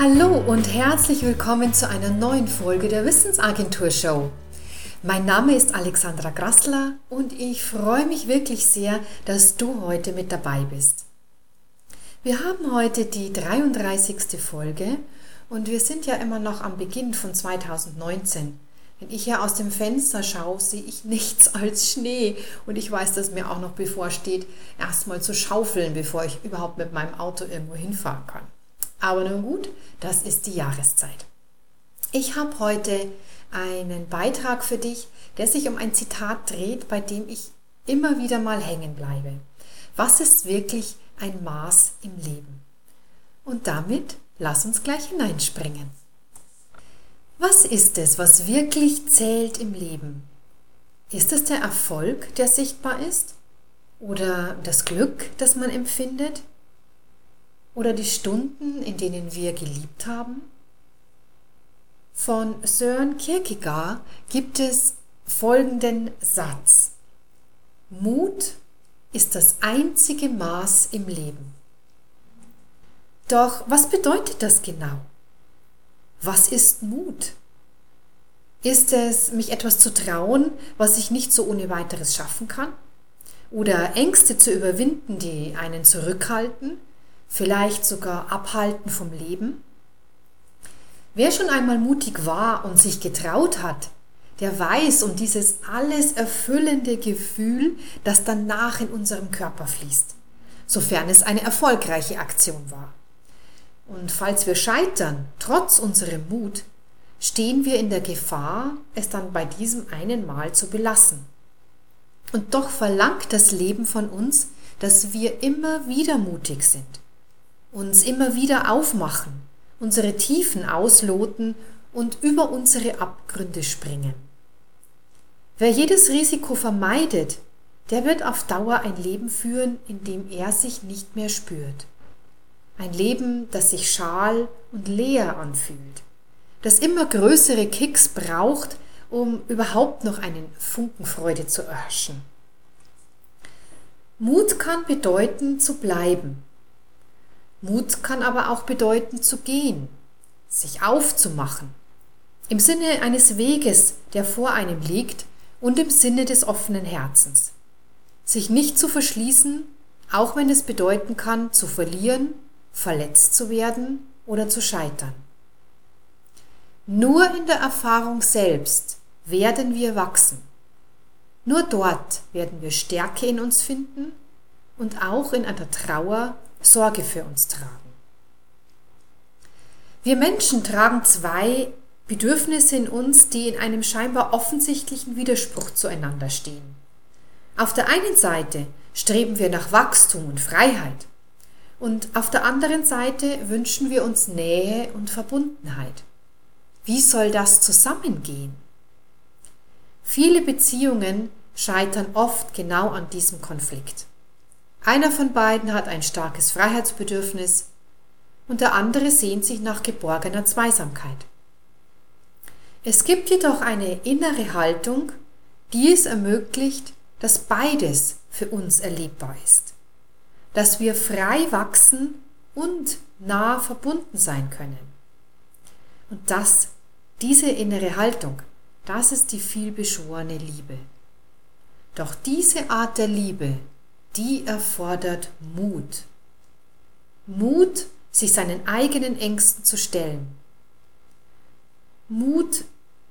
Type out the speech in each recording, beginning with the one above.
Hallo und herzlich willkommen zu einer neuen Folge der Wissensagentur Show. Mein Name ist Alexandra Grassler und ich freue mich wirklich sehr, dass du heute mit dabei bist. Wir haben heute die 33. Folge und wir sind ja immer noch am Beginn von 2019. Wenn ich hier aus dem Fenster schaue, sehe ich nichts als Schnee und ich weiß, dass mir auch noch bevorsteht, erstmal zu schaufeln, bevor ich überhaupt mit meinem Auto irgendwo hinfahren kann. Aber nun gut, das ist die Jahreszeit. Ich habe heute einen Beitrag für dich, der sich um ein Zitat dreht, bei dem ich immer wieder mal hängen bleibe. Was ist wirklich ein Maß im Leben? Und damit lass uns gleich hineinspringen. Was ist es, was wirklich zählt im Leben? Ist es der Erfolg, der sichtbar ist? Oder das Glück, das man empfindet? Oder die Stunden, in denen wir geliebt haben? Von Søren Kierkegaard gibt es folgenden Satz. Mut ist das einzige Maß im Leben. Doch was bedeutet das genau? Was ist Mut? Ist es, mich etwas zu trauen, was ich nicht so ohne weiteres schaffen kann? Oder Ängste zu überwinden, die einen zurückhalten? Vielleicht sogar abhalten vom Leben? Wer schon einmal mutig war und sich getraut hat, der weiß um dieses alles erfüllende Gefühl, das danach in unserem Körper fließt, sofern es eine erfolgreiche Aktion war. Und falls wir scheitern, trotz unserem Mut, stehen wir in der Gefahr, es dann bei diesem einen Mal zu belassen. Und doch verlangt das Leben von uns, dass wir immer wieder mutig sind uns immer wieder aufmachen, unsere Tiefen ausloten und über unsere Abgründe springen. Wer jedes Risiko vermeidet, der wird auf Dauer ein Leben führen, in dem er sich nicht mehr spürt. Ein Leben, das sich schal und leer anfühlt, das immer größere Kicks braucht, um überhaupt noch einen Funken Freude zu erhaschen. Mut kann bedeuten, zu bleiben, Mut kann aber auch bedeuten zu gehen, sich aufzumachen. Im Sinne eines Weges, der vor einem liegt und im Sinne des offenen Herzens. Sich nicht zu verschließen, auch wenn es bedeuten kann, zu verlieren, verletzt zu werden oder zu scheitern. Nur in der Erfahrung selbst werden wir wachsen. Nur dort werden wir Stärke in uns finden und auch in einer Trauer Sorge für uns tragen. Wir Menschen tragen zwei Bedürfnisse in uns, die in einem scheinbar offensichtlichen Widerspruch zueinander stehen. Auf der einen Seite streben wir nach Wachstum und Freiheit und auf der anderen Seite wünschen wir uns Nähe und Verbundenheit. Wie soll das zusammengehen? Viele Beziehungen scheitern oft genau an diesem Konflikt. Einer von beiden hat ein starkes Freiheitsbedürfnis und der andere sehnt sich nach geborgener Zweisamkeit. Es gibt jedoch eine innere Haltung, die es ermöglicht, dass beides für uns erlebbar ist, dass wir frei wachsen und nah verbunden sein können. Und das, diese innere Haltung, das ist die vielbeschworene Liebe. Doch diese Art der Liebe die erfordert Mut. Mut, sich seinen eigenen Ängsten zu stellen. Mut,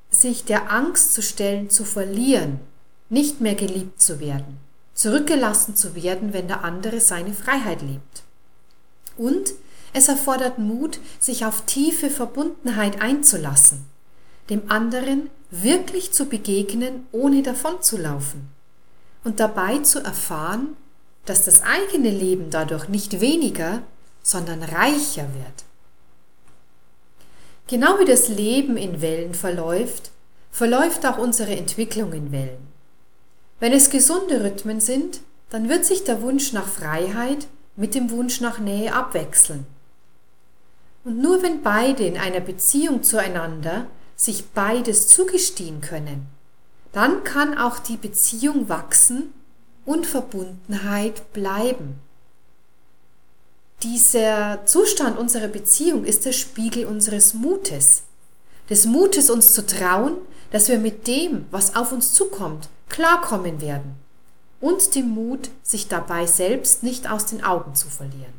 sich der Angst zu stellen, zu verlieren, nicht mehr geliebt zu werden, zurückgelassen zu werden, wenn der andere seine Freiheit lebt. Und es erfordert Mut, sich auf tiefe Verbundenheit einzulassen, dem anderen wirklich zu begegnen, ohne davonzulaufen und dabei zu erfahren, dass das eigene Leben dadurch nicht weniger, sondern reicher wird. Genau wie das Leben in Wellen verläuft, verläuft auch unsere Entwicklung in Wellen. Wenn es gesunde Rhythmen sind, dann wird sich der Wunsch nach Freiheit mit dem Wunsch nach Nähe abwechseln. Und nur wenn beide in einer Beziehung zueinander sich beides zugestehen können, dann kann auch die Beziehung wachsen und Verbundenheit bleiben. dieser Zustand unserer Beziehung ist der Spiegel unseres Mutes. Des Mutes, uns zu trauen, dass wir mit dem, was auf uns zukommt, klarkommen werden. Und dem Mut, sich dabei selbst nicht aus den Augen zu verlieren.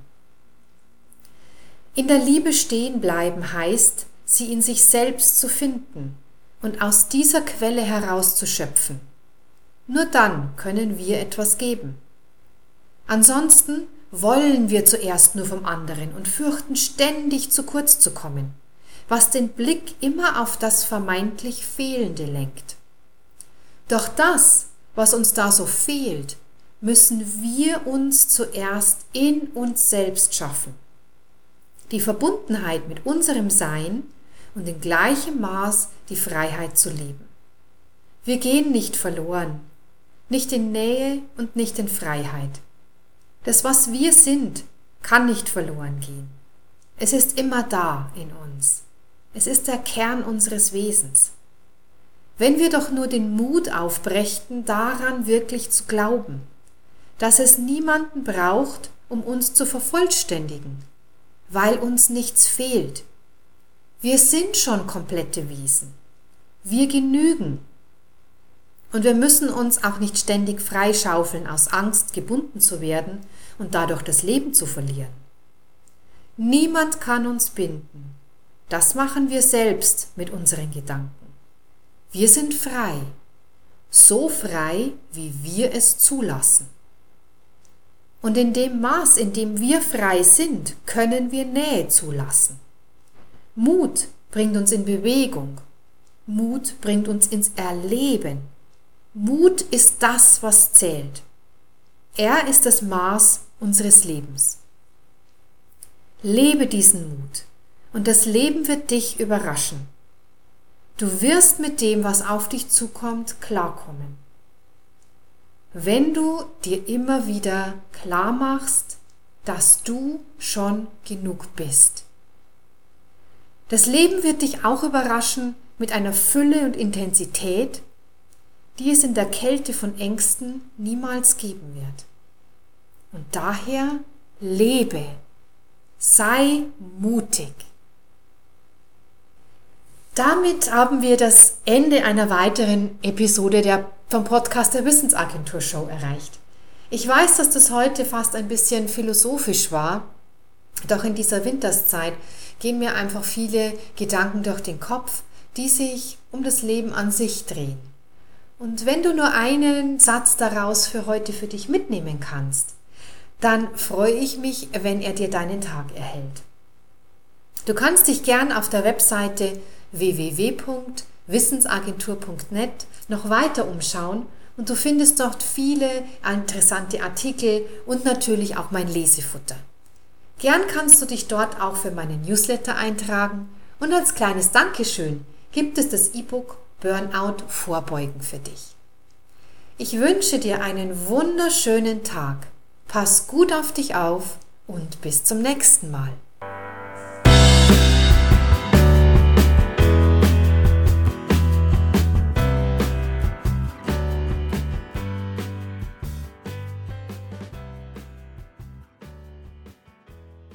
In der Liebe stehen bleiben heißt, sie in sich selbst zu finden und aus dieser Quelle heraus zu schöpfen. Nur dann können wir etwas geben. Ansonsten wollen wir zuerst nur vom anderen und fürchten ständig zu kurz zu kommen, was den Blick immer auf das vermeintlich Fehlende lenkt. Doch das, was uns da so fehlt, müssen wir uns zuerst in uns selbst schaffen. Die Verbundenheit mit unserem Sein und in gleichem Maß die Freiheit zu leben. Wir gehen nicht verloren, nicht in Nähe und nicht in Freiheit. Das, was wir sind, kann nicht verloren gehen. Es ist immer da in uns. Es ist der Kern unseres Wesens. Wenn wir doch nur den Mut aufbrächten, daran wirklich zu glauben, dass es niemanden braucht, um uns zu vervollständigen, weil uns nichts fehlt. Wir sind schon komplette Wesen. Wir genügen und wir müssen uns auch nicht ständig freischaufeln aus Angst, gebunden zu werden und dadurch das Leben zu verlieren. Niemand kann uns binden. Das machen wir selbst mit unseren Gedanken. Wir sind frei, so frei, wie wir es zulassen. Und in dem Maß, in dem wir frei sind, können wir Nähe zulassen. Mut bringt uns in Bewegung. Mut bringt uns ins Erleben. Mut ist das, was zählt. Er ist das Maß unseres Lebens. Lebe diesen Mut und das Leben wird dich überraschen. Du wirst mit dem, was auf dich zukommt, klarkommen. Wenn du dir immer wieder klar machst, dass du schon genug bist. Das Leben wird dich auch überraschen mit einer Fülle und Intensität, die es in der Kälte von Ängsten niemals geben wird. Und daher lebe, sei mutig. Damit haben wir das Ende einer weiteren Episode der, vom Podcast der Wissensagentur Show erreicht. Ich weiß, dass das heute fast ein bisschen philosophisch war, doch in dieser Winterszeit gehen mir einfach viele Gedanken durch den Kopf, die sich um das Leben an sich drehen. Und wenn du nur einen Satz daraus für heute für dich mitnehmen kannst, dann freue ich mich, wenn er dir deinen Tag erhält. Du kannst dich gern auf der Webseite www.wissensagentur.net noch weiter umschauen und du findest dort viele interessante Artikel und natürlich auch mein Lesefutter. Gern kannst du dich dort auch für meinen Newsletter eintragen und als kleines Dankeschön gibt es das E-Book Burnout vorbeugen für dich. Ich wünsche dir einen wunderschönen Tag. Pass gut auf dich auf und bis zum nächsten Mal.